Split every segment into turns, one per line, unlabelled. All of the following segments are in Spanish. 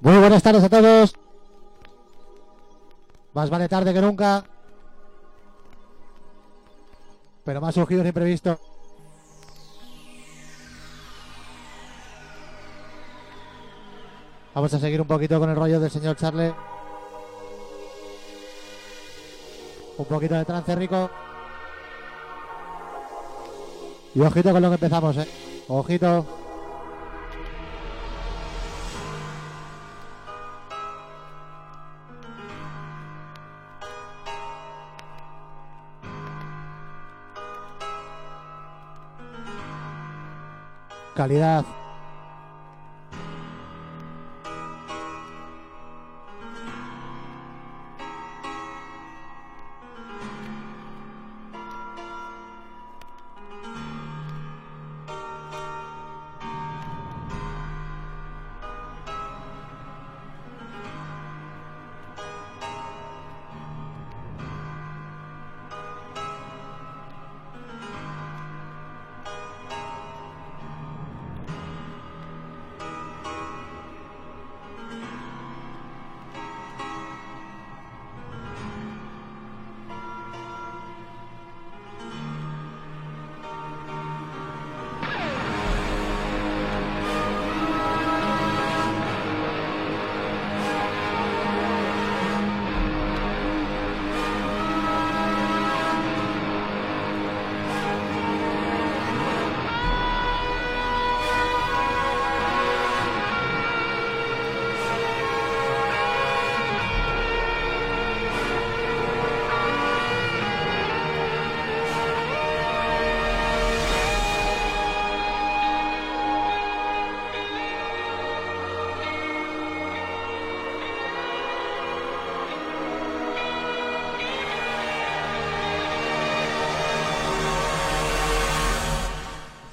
Muy buenas tardes a todos. Más vale tarde que nunca. Pero ha surgido un imprevisto. Vamos a seguir un poquito con el rollo del señor Charlie. Un poquito de trance rico. Y ojito con lo que empezamos, eh. Ojito. Calidad.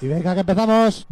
Y venga que empezamos.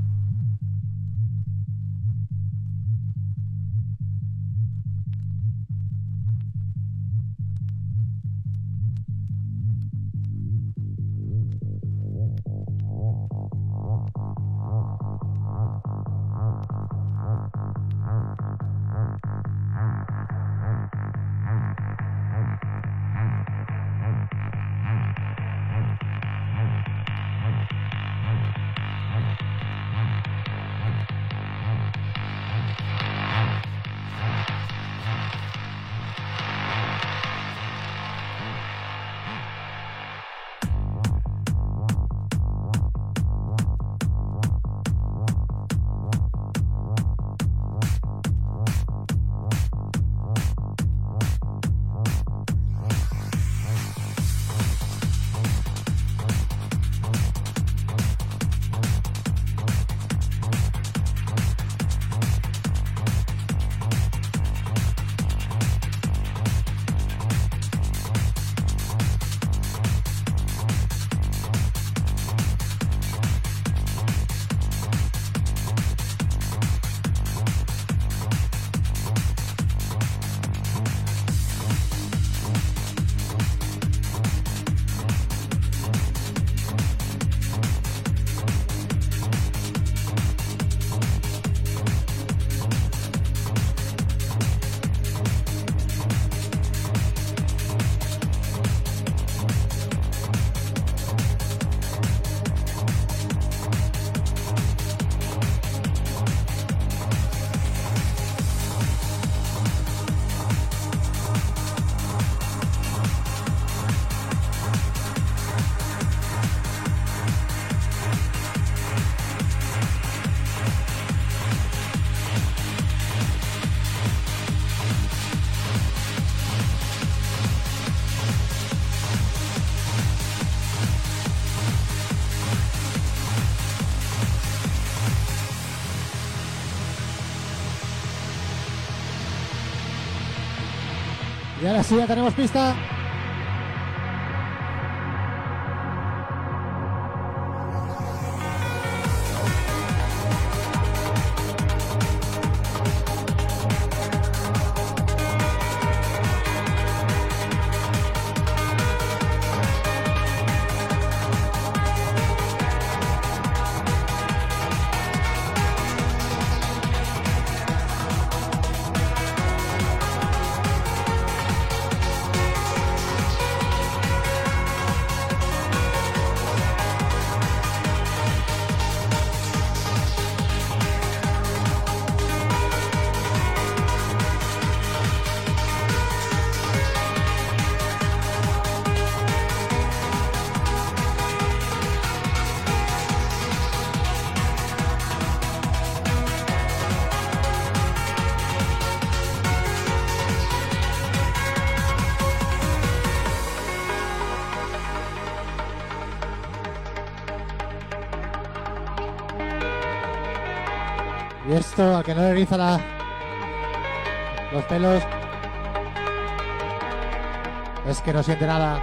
Sí, ya tenemos pista. Esto, a que no le eriza la, los pelos, es que no siente nada.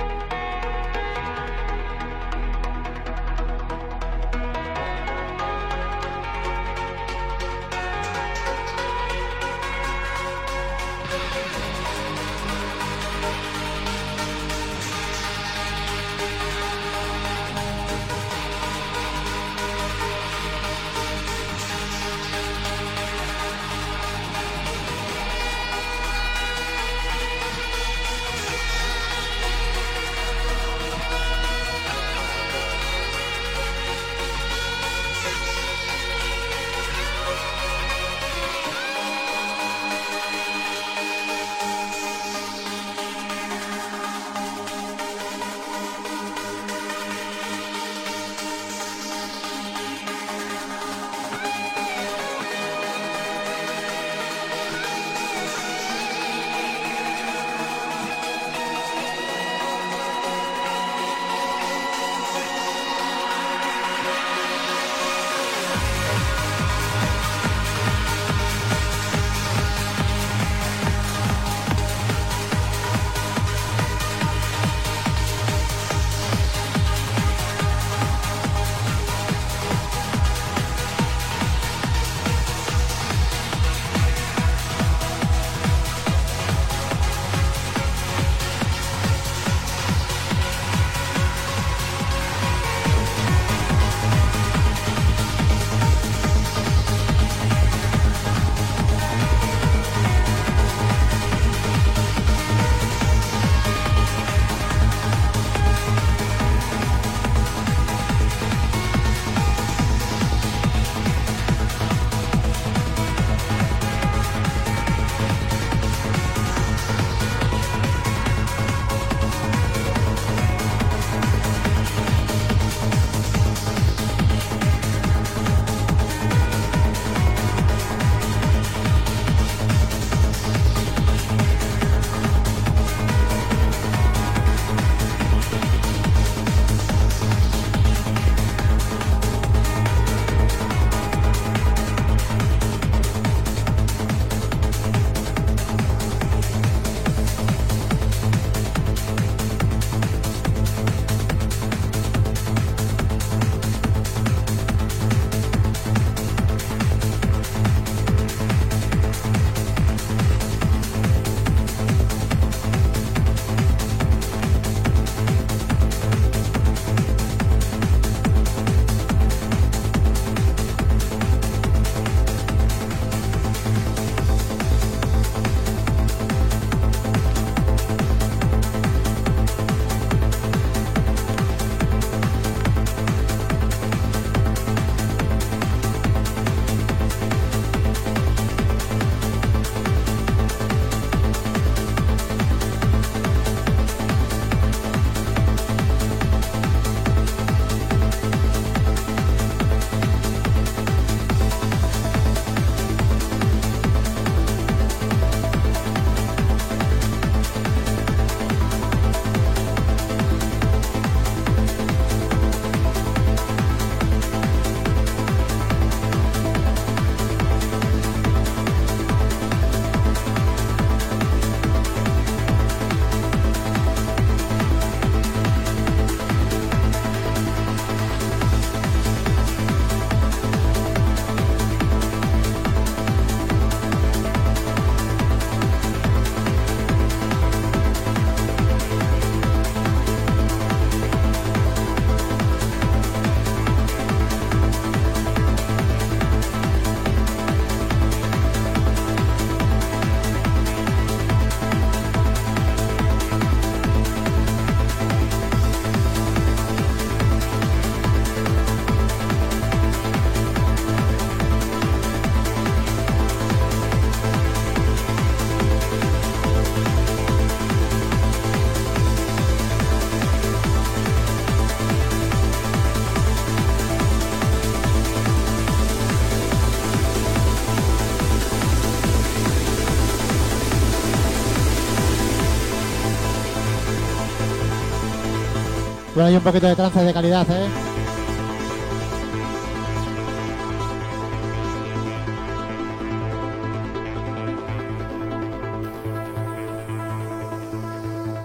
Hay un poquito de trance de calidad, ¿eh?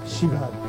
Shiva.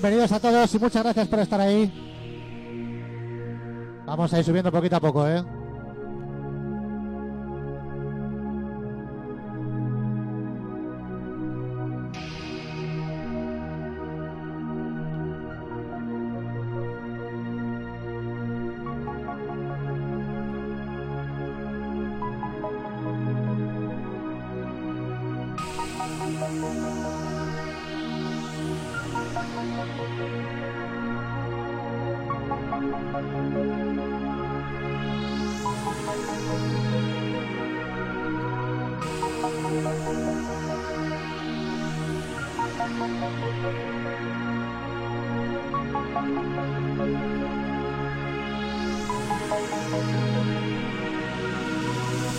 Bienvenidos a todos y muchas gracias por estar ahí. Vamos a ir subiendo poquito a poco, ¿eh?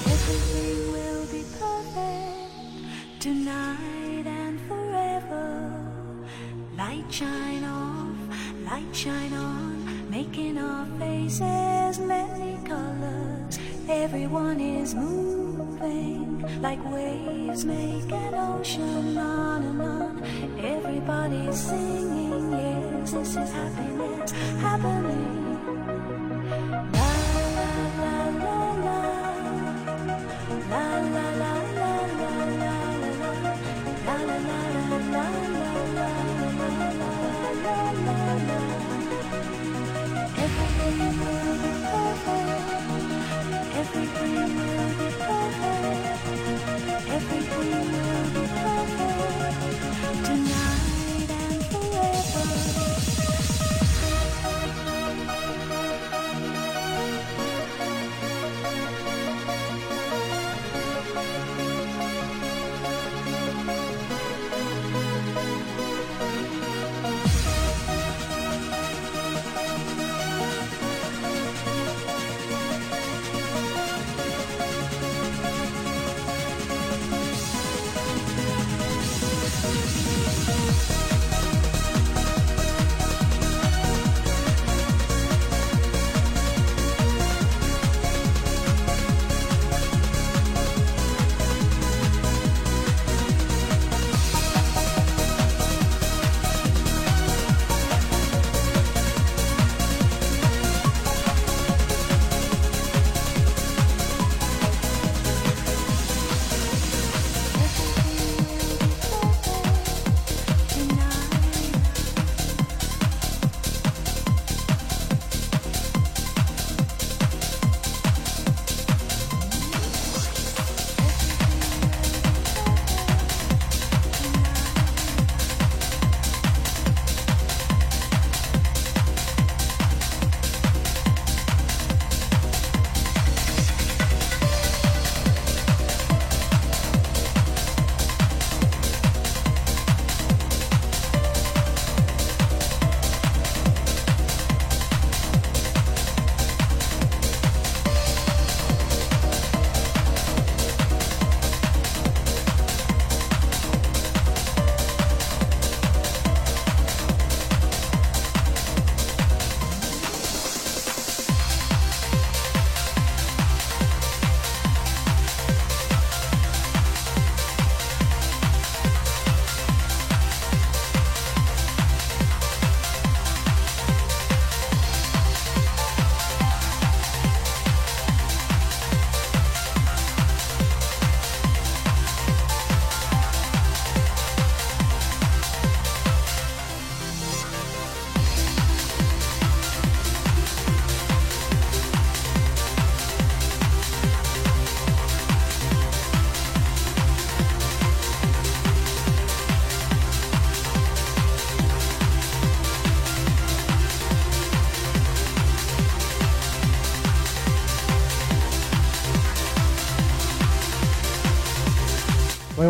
Everything will be perfect tonight and forever. Light shine off, light shine on, making our faces many colors. Everyone is moving like waves make an ocean on and on. Everybody's singing, yes, this is happiness happening.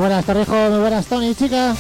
Buenas, Torrijo. Muy buenas, Tony, chica.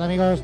Amigos.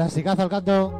Clasicazo al canto.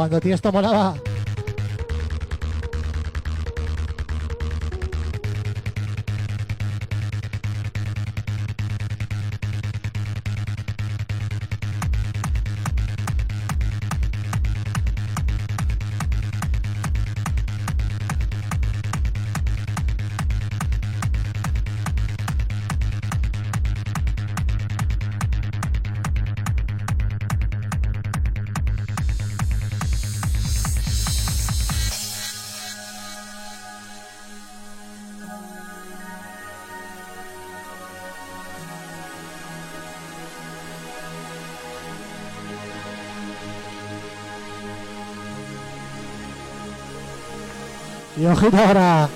Cuando Tiesto molaba. Y ojito ahora.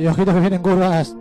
Y ojito que vienen curvas.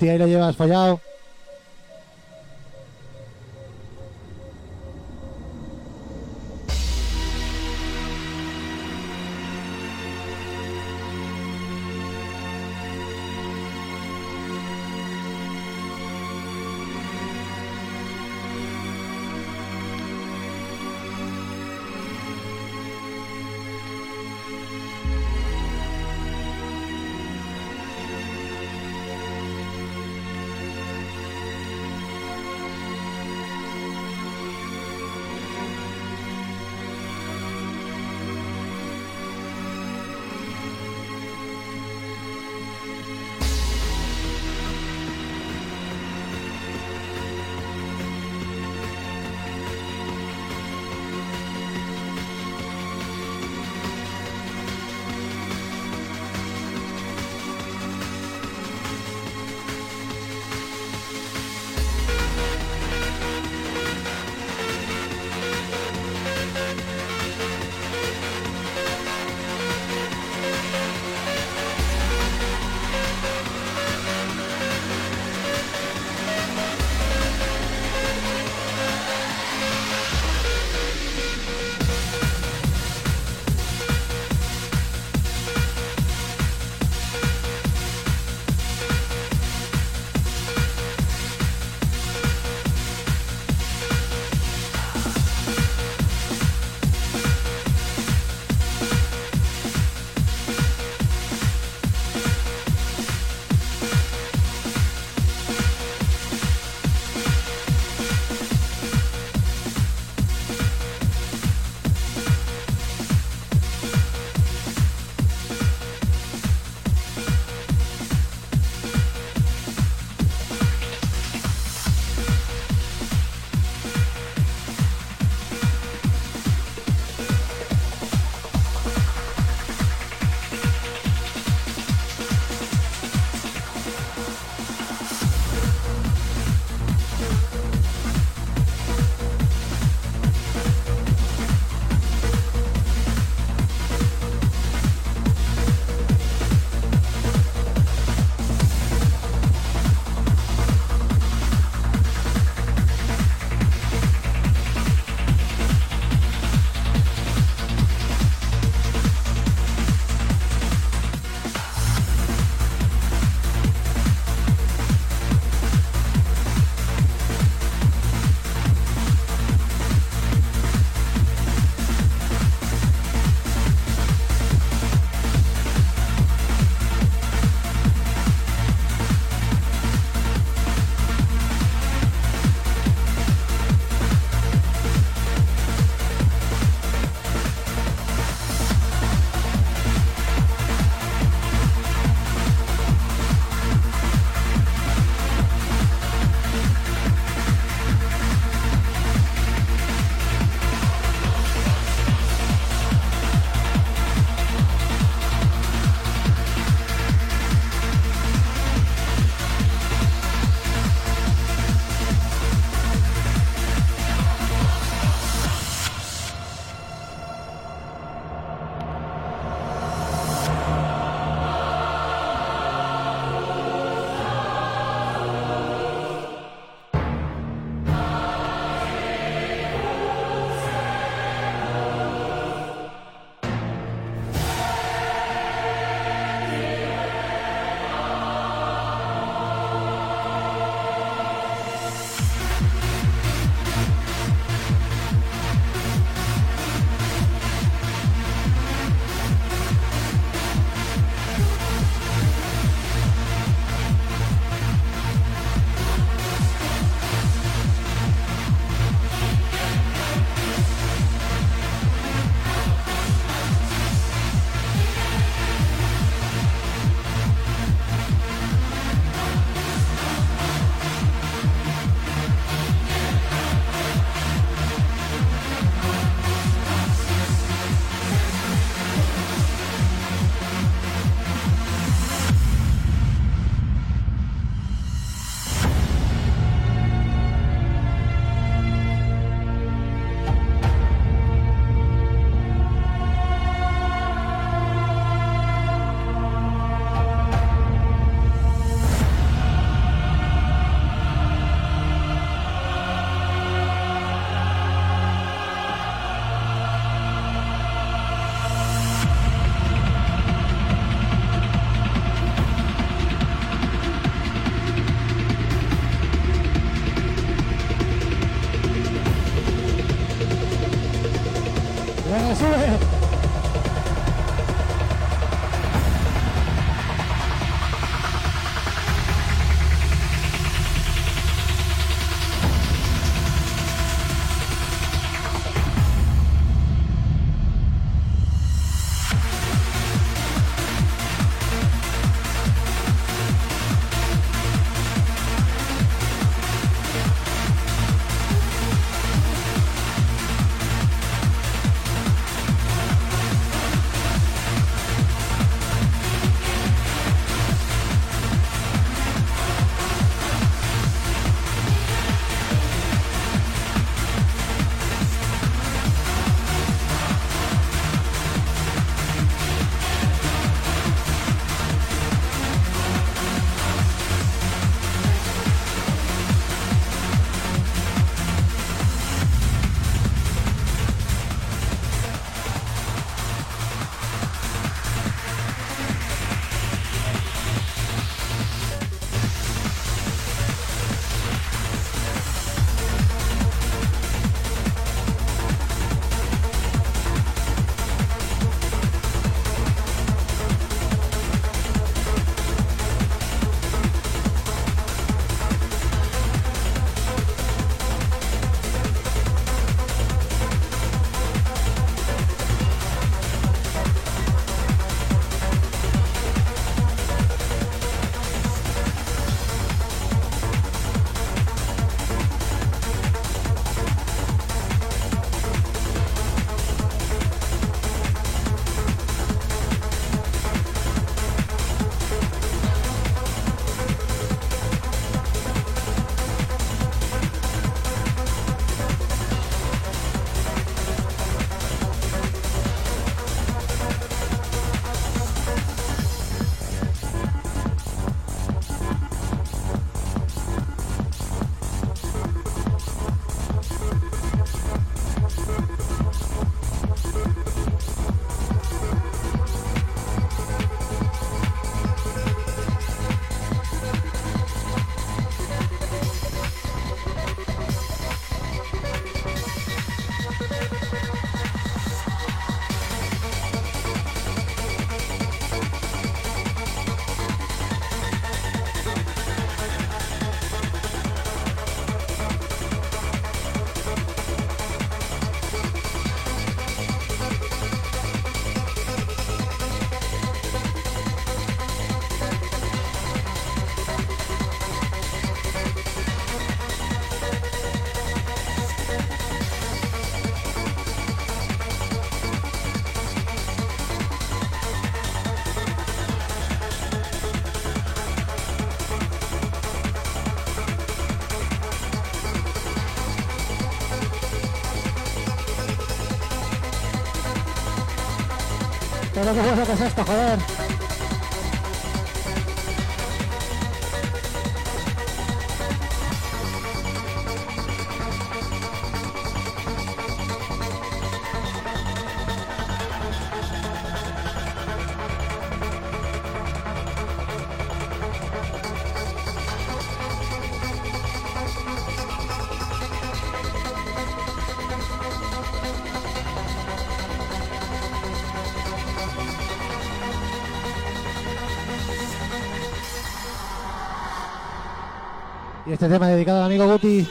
Guti, ahí lo llevas follado. Qué bueno que es esto, joder. Este tema dedicado al amigo Guti.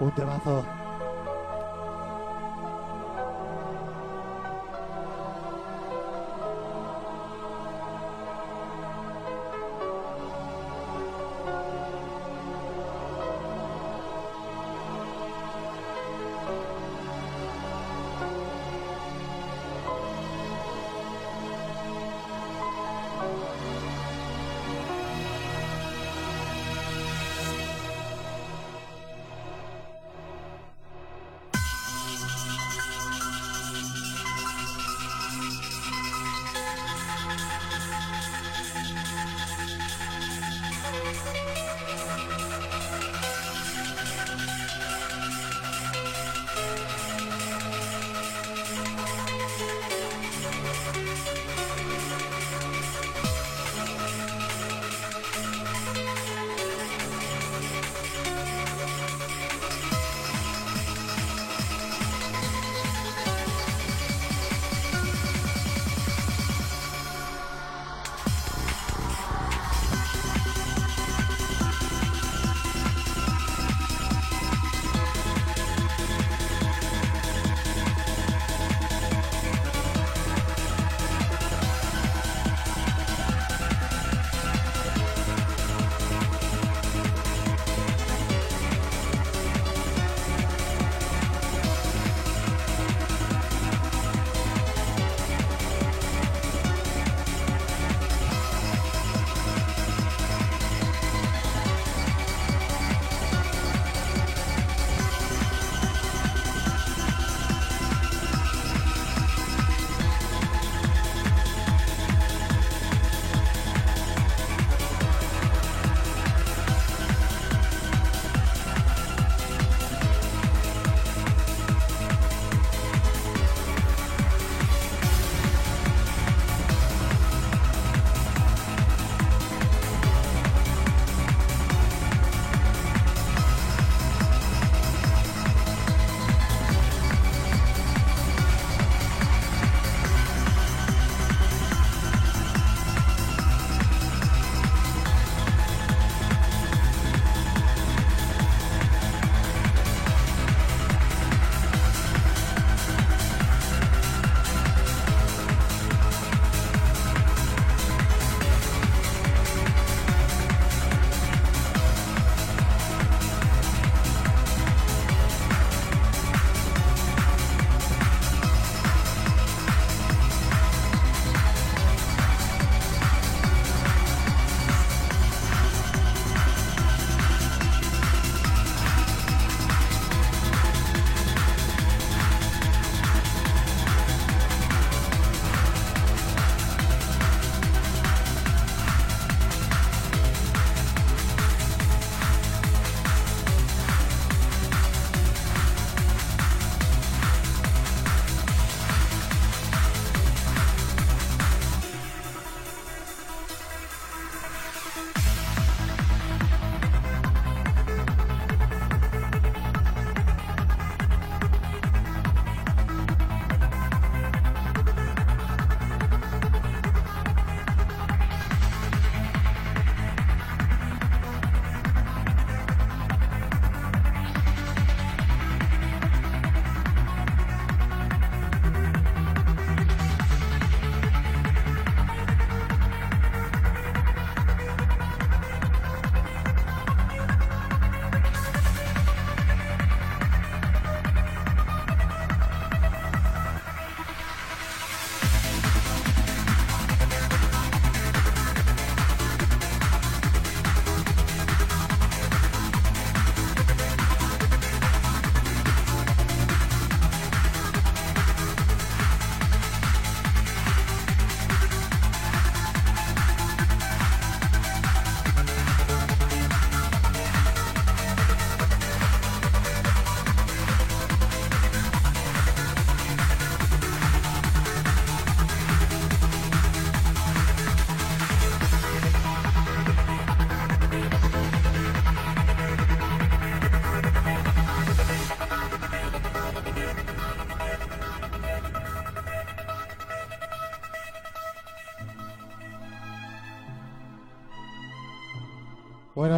Un temazo.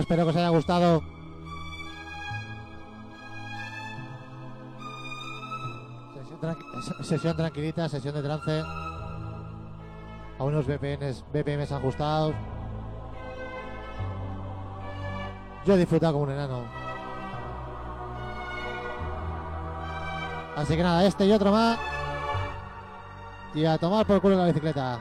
Espero que os haya gustado. Sesión, tranqui- sesión tranquilita, sesión de trance. A unos BPMs, BPMs ajustados. Yo he disfrutado como un enano. Así que nada, este y otro más. Y a tomar por culo la bicicleta.